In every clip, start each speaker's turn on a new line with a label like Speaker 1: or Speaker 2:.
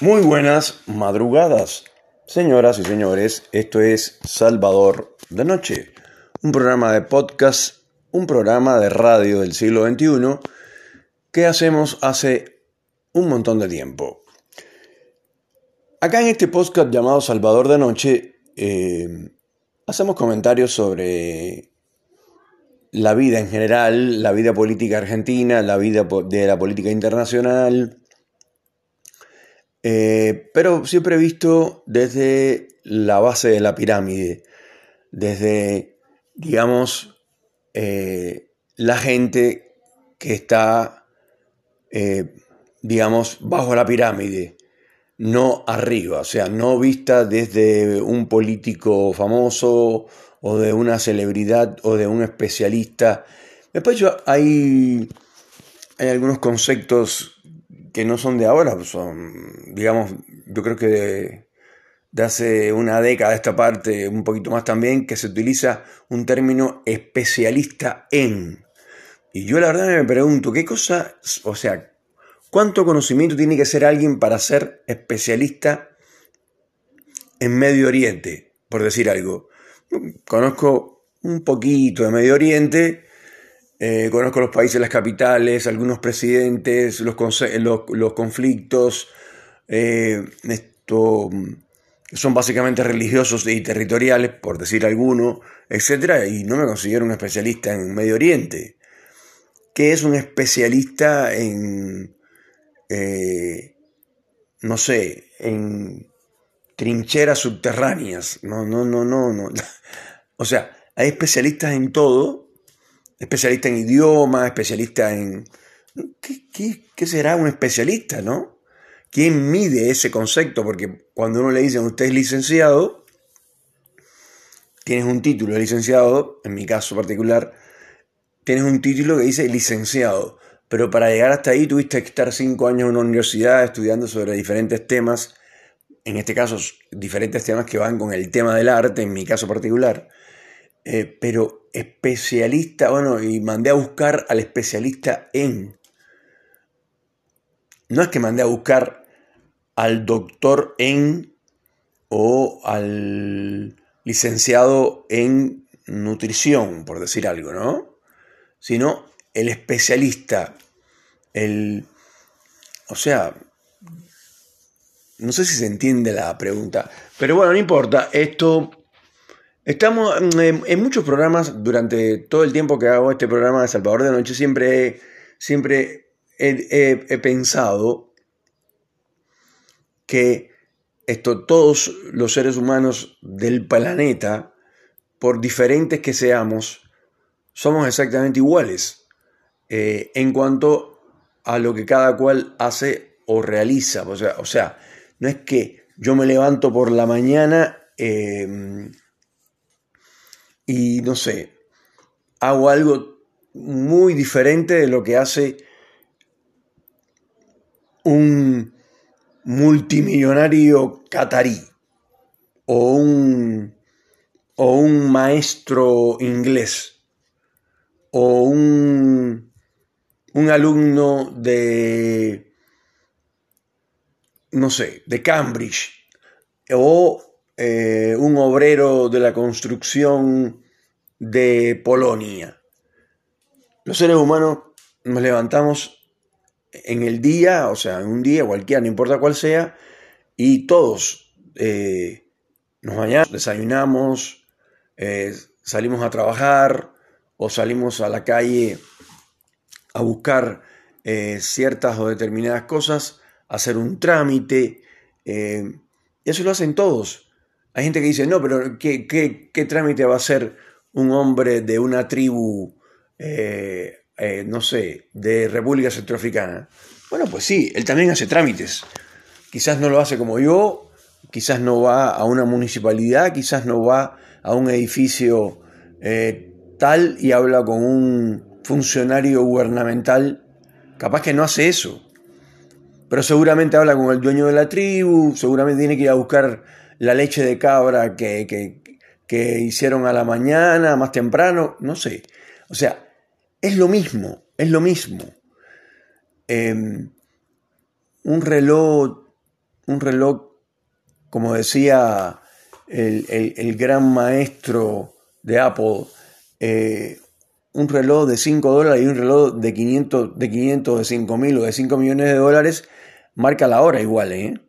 Speaker 1: Muy buenas madrugadas, señoras y señores. Esto es Salvador de Noche, un programa de podcast, un programa de radio del siglo XXI que hacemos hace un montón de tiempo. Acá en este podcast llamado Salvador de Noche, eh, hacemos comentarios sobre la vida en general, la vida política argentina, la vida de la política internacional, eh, pero siempre visto desde la base de la pirámide, desde, digamos, eh, la gente que está, eh, digamos, bajo la pirámide, no arriba, o sea, no vista desde un político famoso o de una celebridad o de un especialista. Después hay, hay algunos conceptos que no son de ahora, son, digamos, yo creo que de, de, hace una década esta parte, un poquito más también, que se utiliza un término especialista en. Y yo la verdad me pregunto, ¿qué cosa, o sea, cuánto conocimiento tiene que ser alguien para ser especialista en Medio Oriente, por decir algo? Conozco un poquito de Medio Oriente, eh, conozco los países, las capitales, algunos presidentes, los, los, conflictos, eh, esto, son básicamente religiosos y territoriales, por decir alguno, etc. Y no me considero un especialista en Medio Oriente. ¿Qué es un especialista en, eh, no sé, en trincheras subterráneas? No, no, no, no, no. O sea, hay especialistas en todo, especialistas en idioma, especialistas en... ¿Qué, será un especialista, no? ¿Quién mide ese concepto? Porque cuando uno le dice, usted es licenciado, tienes un título de licenciado, en mi caso particular, tienes un título que dice licenciado, pero para llegar hasta ahí tuviste que estar cinco años en una universidad estudiando sobre diferentes temas, en este caso diferentes temas que van con el tema del arte, en mi caso particular, eh, pero especialista, bueno, y mandé a buscar al especialista en. No es que mandé a buscar al doctor en o al licenciado en nutrición, por decir algo, ¿no? Sino el especialista, el... O sea, no sé si se entiende la pregunta, pero bueno, no importa, esto Estamos en, muchos programas, durante todo el tiempo que hago este programa de Salvador de Noche, siempre, siempre he, pensado que esto, todos los seres humanos del planeta, por diferentes que seamos, somos exactamente iguales eh, en cuanto a lo que cada cual hace o realiza. O sea, o sea no es que yo me levanto por la mañana eh, y no sé, hago algo muy diferente de lo que hace un multimillonario catarí o un, o un maestro inglés o un, un alumno de, no sé, de Cambridge o eh, un obrero de la construcción de Polonia. Los seres humanos nos levantamos en el día, o sea, en un día cualquiera, no importa cuál sea, y todos eh, nos bañamos, desayunamos, eh, salimos a trabajar o salimos a la calle a buscar ciertas o determinadas cosas, hacer un trámite, eso lo hacen todos. Hay gente que dice, no, pero ¿qué, qué, trámite va a hacer un hombre de una tribu, eh, eh, no sé, de República Centroafricana? Bueno, pues sí, él también hace trámites. Quizás no lo hace como yo, quizás no va a una municipalidad, quizás no va a un edificio eh, tal y habla con un funcionario gubernamental. Capaz que no hace eso. Pero seguramente habla con el dueño de la tribu, seguramente tiene que ir a buscar la leche de cabra que, hicieron a la mañana, más temprano, no sé. O sea, es lo mismo, es lo mismo. Em, un reloj un reloj, como decía el, gran maestro de Apple, eh, un reloj de 5 dólares y un reloj de 500, de 500, de 5 mil o de 5 millones de dólares, marca la hora igual, ¿eh?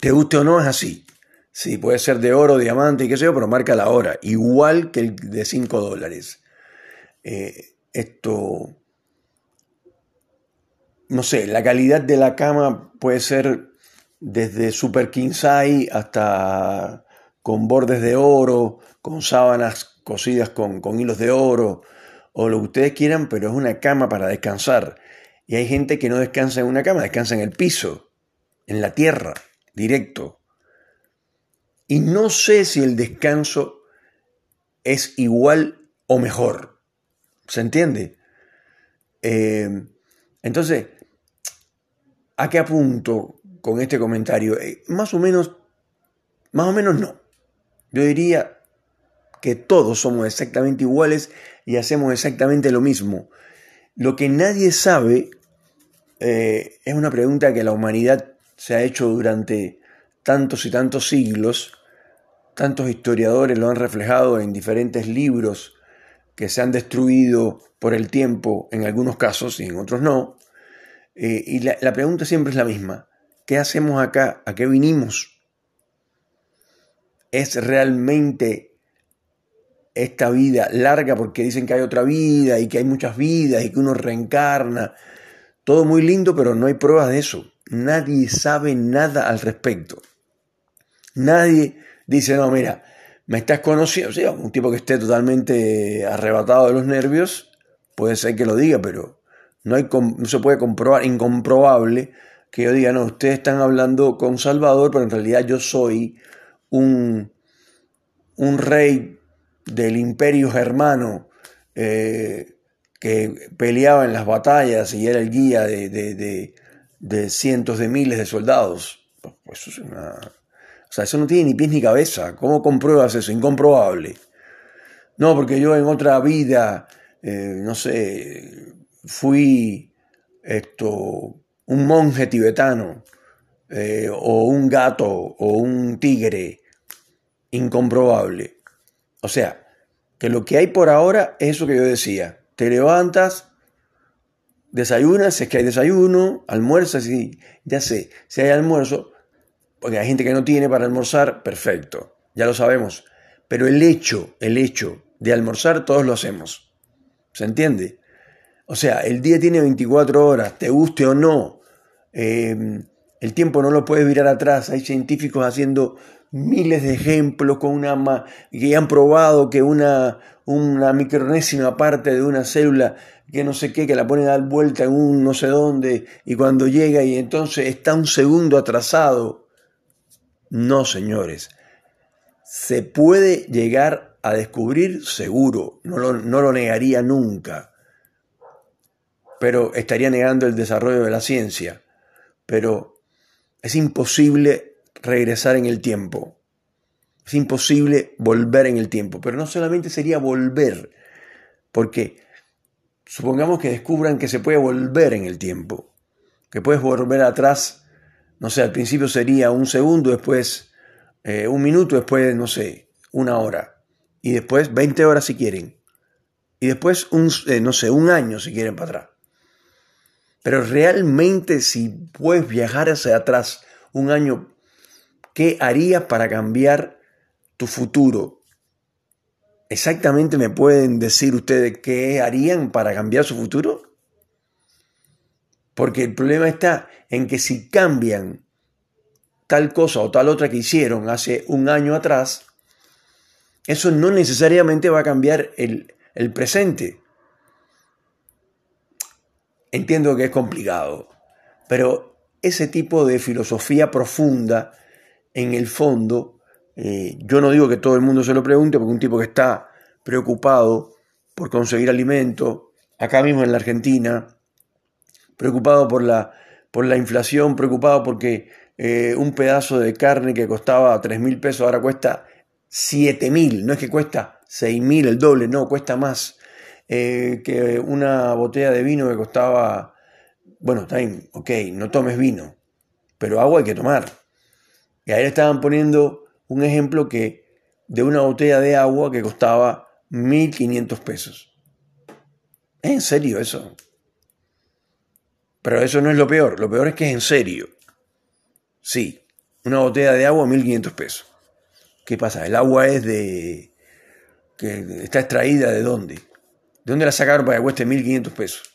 Speaker 1: Te guste o no, es así. Sí, puede ser de oro, diamante y qué sé yo, pero marca la hora, igual que el de 5 dólares. Eh, esto, no sé, la calidad de la cama puede ser desde super king size hasta con bordes de oro, con sábanas cosidas con, con hilos de oro, o lo que ustedes quieran, pero es una cama para descansar. Y hay gente que no descansa en una cama, descansa en el piso, en la tierra, directo. Y no sé si el descanso es igual o mejor. ¿Se entiende? Eh, entonces, ¿a qué apunto con este comentario? Eh, más o menos, más o menos no. Yo diría que todos somos exactamente iguales y hacemos exactamente lo mismo. Lo que nadie sabe eh, es una pregunta que la humanidad se ha hecho durante tantos y tantos siglos. Tantos historiadores lo han reflejado en diferentes libros que se han destruido por el tiempo en algunos casos y en otros no. Eh, y la, la pregunta siempre es la misma. ¿Qué hacemos acá? ¿A qué vinimos? ¿Es realmente esta vida larga porque dicen que hay otra vida y que hay muchas vidas y que uno reencarna? Todo muy lindo, pero no hay pruebas de eso. Nadie sabe nada al respecto. Nadie dice, no, mira, me estás conociendo, sea, un tipo que esté totalmente arrebatado de los nervios, puede ser que lo diga, pero no, hay, no se puede comprobar, incomprobable, que yo diga, no, ustedes están hablando con Salvador, pero en realidad yo soy un, un rey del imperio germano eh, que peleaba en las batallas y era el guía de, cientos de miles de soldados. Pues eso es una o sea, eso no tiene ni pies ni cabeza. ¿Cómo compruebas eso? Incomprobable. No, porque yo en otra vida, eh, no sé, fui esto, un monje tibetano, eh, o un gato, o un tigre. Incomprobable. O sea, que lo que hay por ahora es eso que yo decía. Te levantas, desayunas, si es que hay desayuno, almuerzas, y ya sé, si hay almuerzo, porque hay gente que no tiene para almorzar, perfecto, ya lo sabemos. Pero el hecho, el hecho de almorzar, todos lo hacemos. ¿Se entiende? O sea, el día tiene 24 horas, te guste o no. Em, el tiempo no lo puedes mirar atrás. Hay científicos haciendo miles de ejemplos con una que han probado que una, una micronésima parte de una célula que no sé qué, que la pone a dar vuelta en un no sé dónde, y cuando llega y entonces está un segundo atrasado no, señores. Se puede llegar a descubrir seguro, no lo, negaría nunca, pero estaría negando el desarrollo de la ciencia. Pero es imposible regresar en el tiempo. Es imposible volver en el tiempo. Pero no solamente sería volver, porque supongamos que descubran que se puede volver en el tiempo, que puedes volver atrás no sé, al principio sería un segundo, después eh, un minuto, después, no sé, una hora. Y después 20 horas si quieren. Y después, un, eh, no sé, un año si quieren para atrás. Pero realmente si puedes viajar hacia atrás un año, ¿qué harías para cambiar tu futuro? ¿Exactamente me pueden decir ustedes qué harían para cambiar su futuro? Porque el problema está en que si cambian tal cosa o tal otra que hicieron hace un año atrás, eso no necesariamente va a cambiar el, presente. Entiendo que es complicado, pero ese tipo de filosofía profunda, en el fondo, eh, yo no digo que todo el mundo se lo pregunte, porque un tipo que está preocupado por conseguir alimento, acá mismo en la Argentina, preocupado por la, por la inflación, preocupado porque eh, un pedazo de carne que costaba 3 mil pesos ahora cuesta 7 mil, no es que cuesta 6 mil el doble, no, cuesta más eh, que una botella de vino que costaba, bueno, está ok, no tomes vino, pero agua hay que tomar. Y ahí le estaban poniendo un ejemplo que de una botella de agua que costaba 1.500 pesos. ¿Es en serio eso? Pero eso no es lo peor, lo peor es que es en serio. Sí, una botella de agua 1.500 pesos. ¿Qué pasa? El agua es de... que está extraída de dónde? ¿De dónde la sacaron para que cueste 1.500 pesos?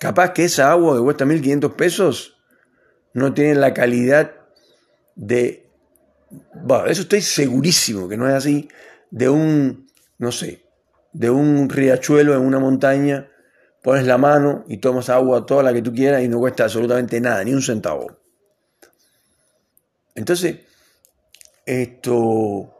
Speaker 1: Capaz que esa agua que cuesta 1.500 pesos no tiene la calidad de... Eso estoy segurísimo que no es así, de un, no sé, de un riachuelo en una montaña, pones la mano y tomas agua toda la que tú quieras y no cuesta absolutamente nada, ni un centavo. Entonces, esto...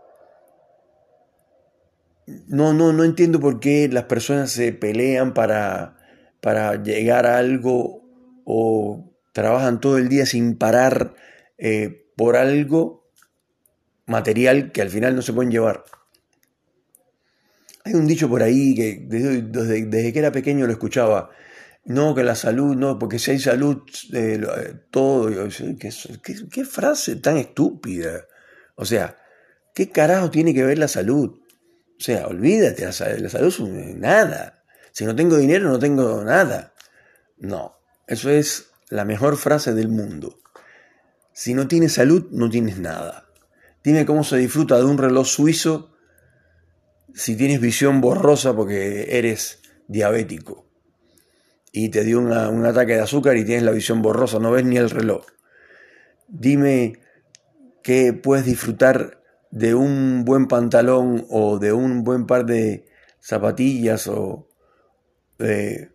Speaker 1: No, no, no entiendo por qué las personas se pelean para, para llegar a algo o trabajan todo el día sin parar eh, por algo material que al final no se pueden llevar. Hay un dicho por ahí que desde, que era pequeño lo escuchaba. No, que la salud, no, porque si hay salud, eh, eh, todo. ¿qué, frase tan estúpida? O sea, ¿qué carajo tiene que ver la salud? O sea, olvídate, la, la salud es nada. Si no tengo dinero, no tengo nada. No, eso es la mejor frase del mundo. Si no tienes salud, no tienes nada. Dime cómo se disfruta de un reloj suizo si tienes visión borrosa porque eres diabético y te dio un ataque de azúcar y tienes la visión borrosa, no ves ni el reloj. Dime que puedes disfrutar de un buen pantalón o de un buen par de zapatillas o eh,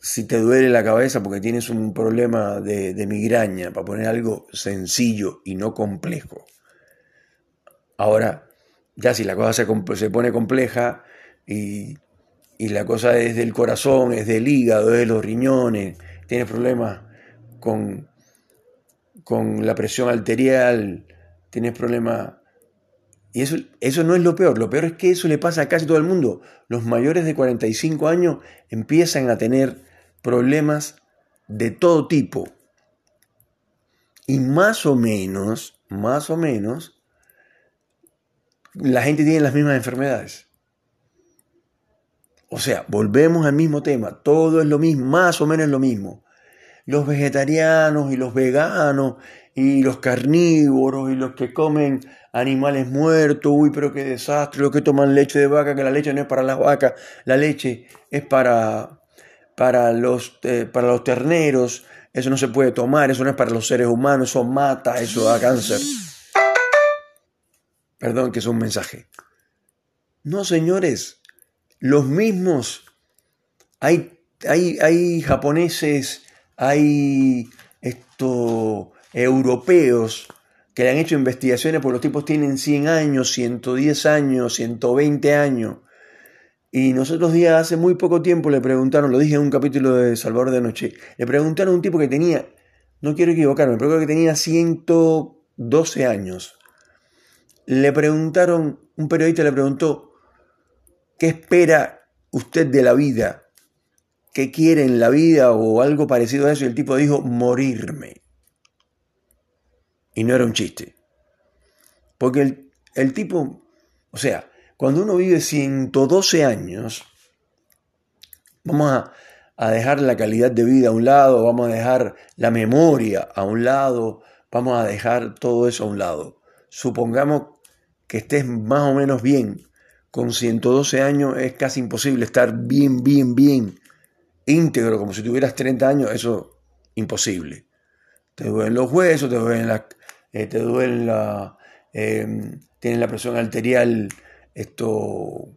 Speaker 1: si te duele la cabeza porque tienes un problema de, migraña, para poner algo sencillo y no complejo. Ahora, ya si la cosa se, se pone compleja y, la cosa es del corazón, es del hígado, es de los riñones, tienes problemas con, con la presión arterial, tienes problemas... Y eso, eso no es lo peor, lo peor es que eso le pasa a casi todo el mundo. Los mayores de 45 años empiezan a tener problemas de todo tipo. Y más o menos, más o menos, la gente tiene las mismas enfermedades. O sea, volvemos al mismo tema, todo es lo mismo, más o menos lo mismo. Los vegetarianos y los veganos y los carnívoros y los que comen animales muertos, uy, pero qué desastre, los que toman leche de vaca, que la leche no es para las vacas, la leche es para, para, los, eh, para los terneros, eso no se puede tomar, eso no es para los seres humanos, eso mata, eso da cáncer. Perdón que es un mensaje. No, señores, los mismos. Hay, hay, hay japoneses, hay esto, europeos que le han hecho investigaciones, porque los tipos tienen 100 años, 110 años, 120 años. Y nosotros días, hace muy poco tiempo, le preguntaron, lo dije en un capítulo de Salvador de Noche, le preguntaron a un tipo que tenía, no quiero equivocarme, pero creo que tenía 112 años le preguntaron, un periodista le preguntó, ¿qué espera usted de la vida? ¿Qué quiere en la vida o algo parecido a eso? Y el tipo dijo, morirme. Y no era un chiste. Porque el, tipo, o sea, cuando uno vive 112 años, vamos a, dejar la calidad de vida a un lado, vamos a dejar la memoria a un lado, vamos a dejar todo eso a un lado. Supongamos que estés más o menos bien. Con 112 años es casi imposible estar bien, bien, bien íntegro, como si tuvieras 30 años, eso imposible. Te duelen los huesos, te duelen la, eh, te duelen la, em, tienes la presión arterial esto,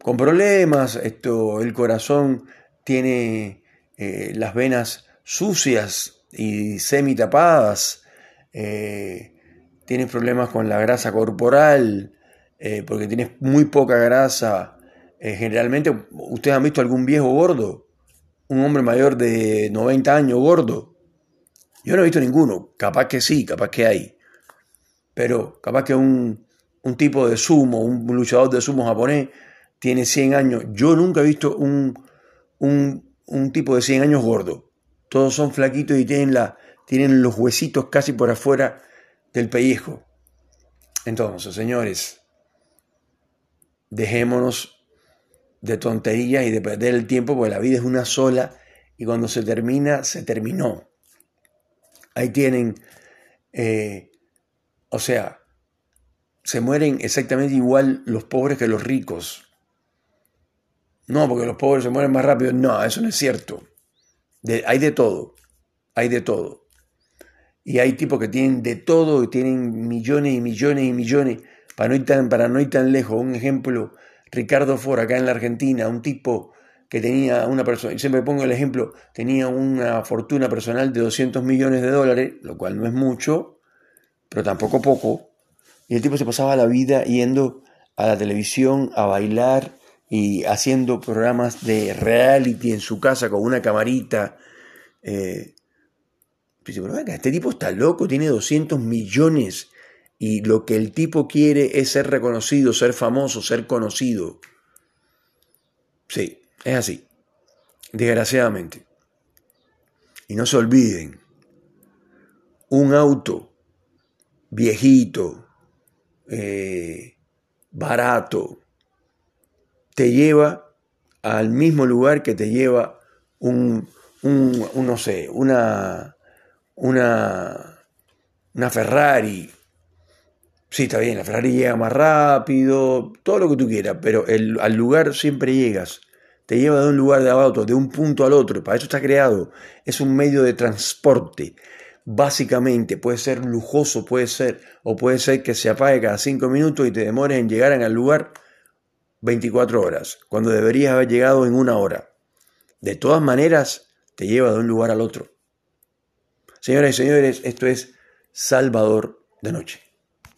Speaker 1: con problemas, esto, el corazón tiene eh, las venas sucias y semi tapadas. Eh, tienes problemas con la grasa corporal, eh, porque tienes muy poca grasa. Eh, generalmente, ¿ustedes han visto algún viejo gordo? Un hombre mayor de 90 años gordo. Yo no he visto ninguno. Capaz que sí, capaz que hay. Pero capaz que un, un tipo de sumo, un luchador de sumo japonés, tiene 100 años. Yo nunca he visto un, un, tipo de 100 años gordo. Todos son flaquitos y tienen la, tienen los huesitos casi por afuera del pellejo. Entonces, señores, dejémonos de tonterías y de perder el tiempo, porque la vida es una sola y cuando se termina, se terminó. Ahí tienen, eh, o sea, se mueren exactamente igual los pobres que los ricos. No, porque los pobres se mueren más rápido. No, eso no es cierto. hay de todo, hay de todo. Y hay tipos que tienen de todo y tienen millones y millones y millones. Para no ir tan, para no ir tan lejos, un ejemplo, Ricardo Ford acá en la Argentina, un tipo que tenía una persona, siempre pongo el ejemplo, tenía una fortuna personal de 200 millones de dólares, lo cual no es mucho, pero tampoco poco, y el tipo se pasaba la vida yendo a la televisión a bailar y haciendo programas de reality en su casa con una camarita. Eh, pero este tipo está loco, tiene 200 millones y lo que el tipo quiere es ser reconocido, ser famoso, ser conocido. Sí, es así, desgraciadamente. Y no se olviden, un auto viejito, eh, barato, te lleva al mismo lugar que te lleva un, un, no sé, una, una, una Ferrari. Sí, está bien, la Ferrari llega más rápido, todo lo que tú quieras, pero al lugar siempre llegas. Te lleva de un lugar de auto, de un punto al otro. Para eso está creado. Es un medio de transporte. Básicamente puede ser lujoso, puede ser, o puede ser que se apague cada cinco minutos y te demores en llegar al lugar 24 horas, cuando deberías haber llegado en una hora. De todas maneras, te lleva de un lugar al otro. Señoras y señores, esto es Salvador de Noche.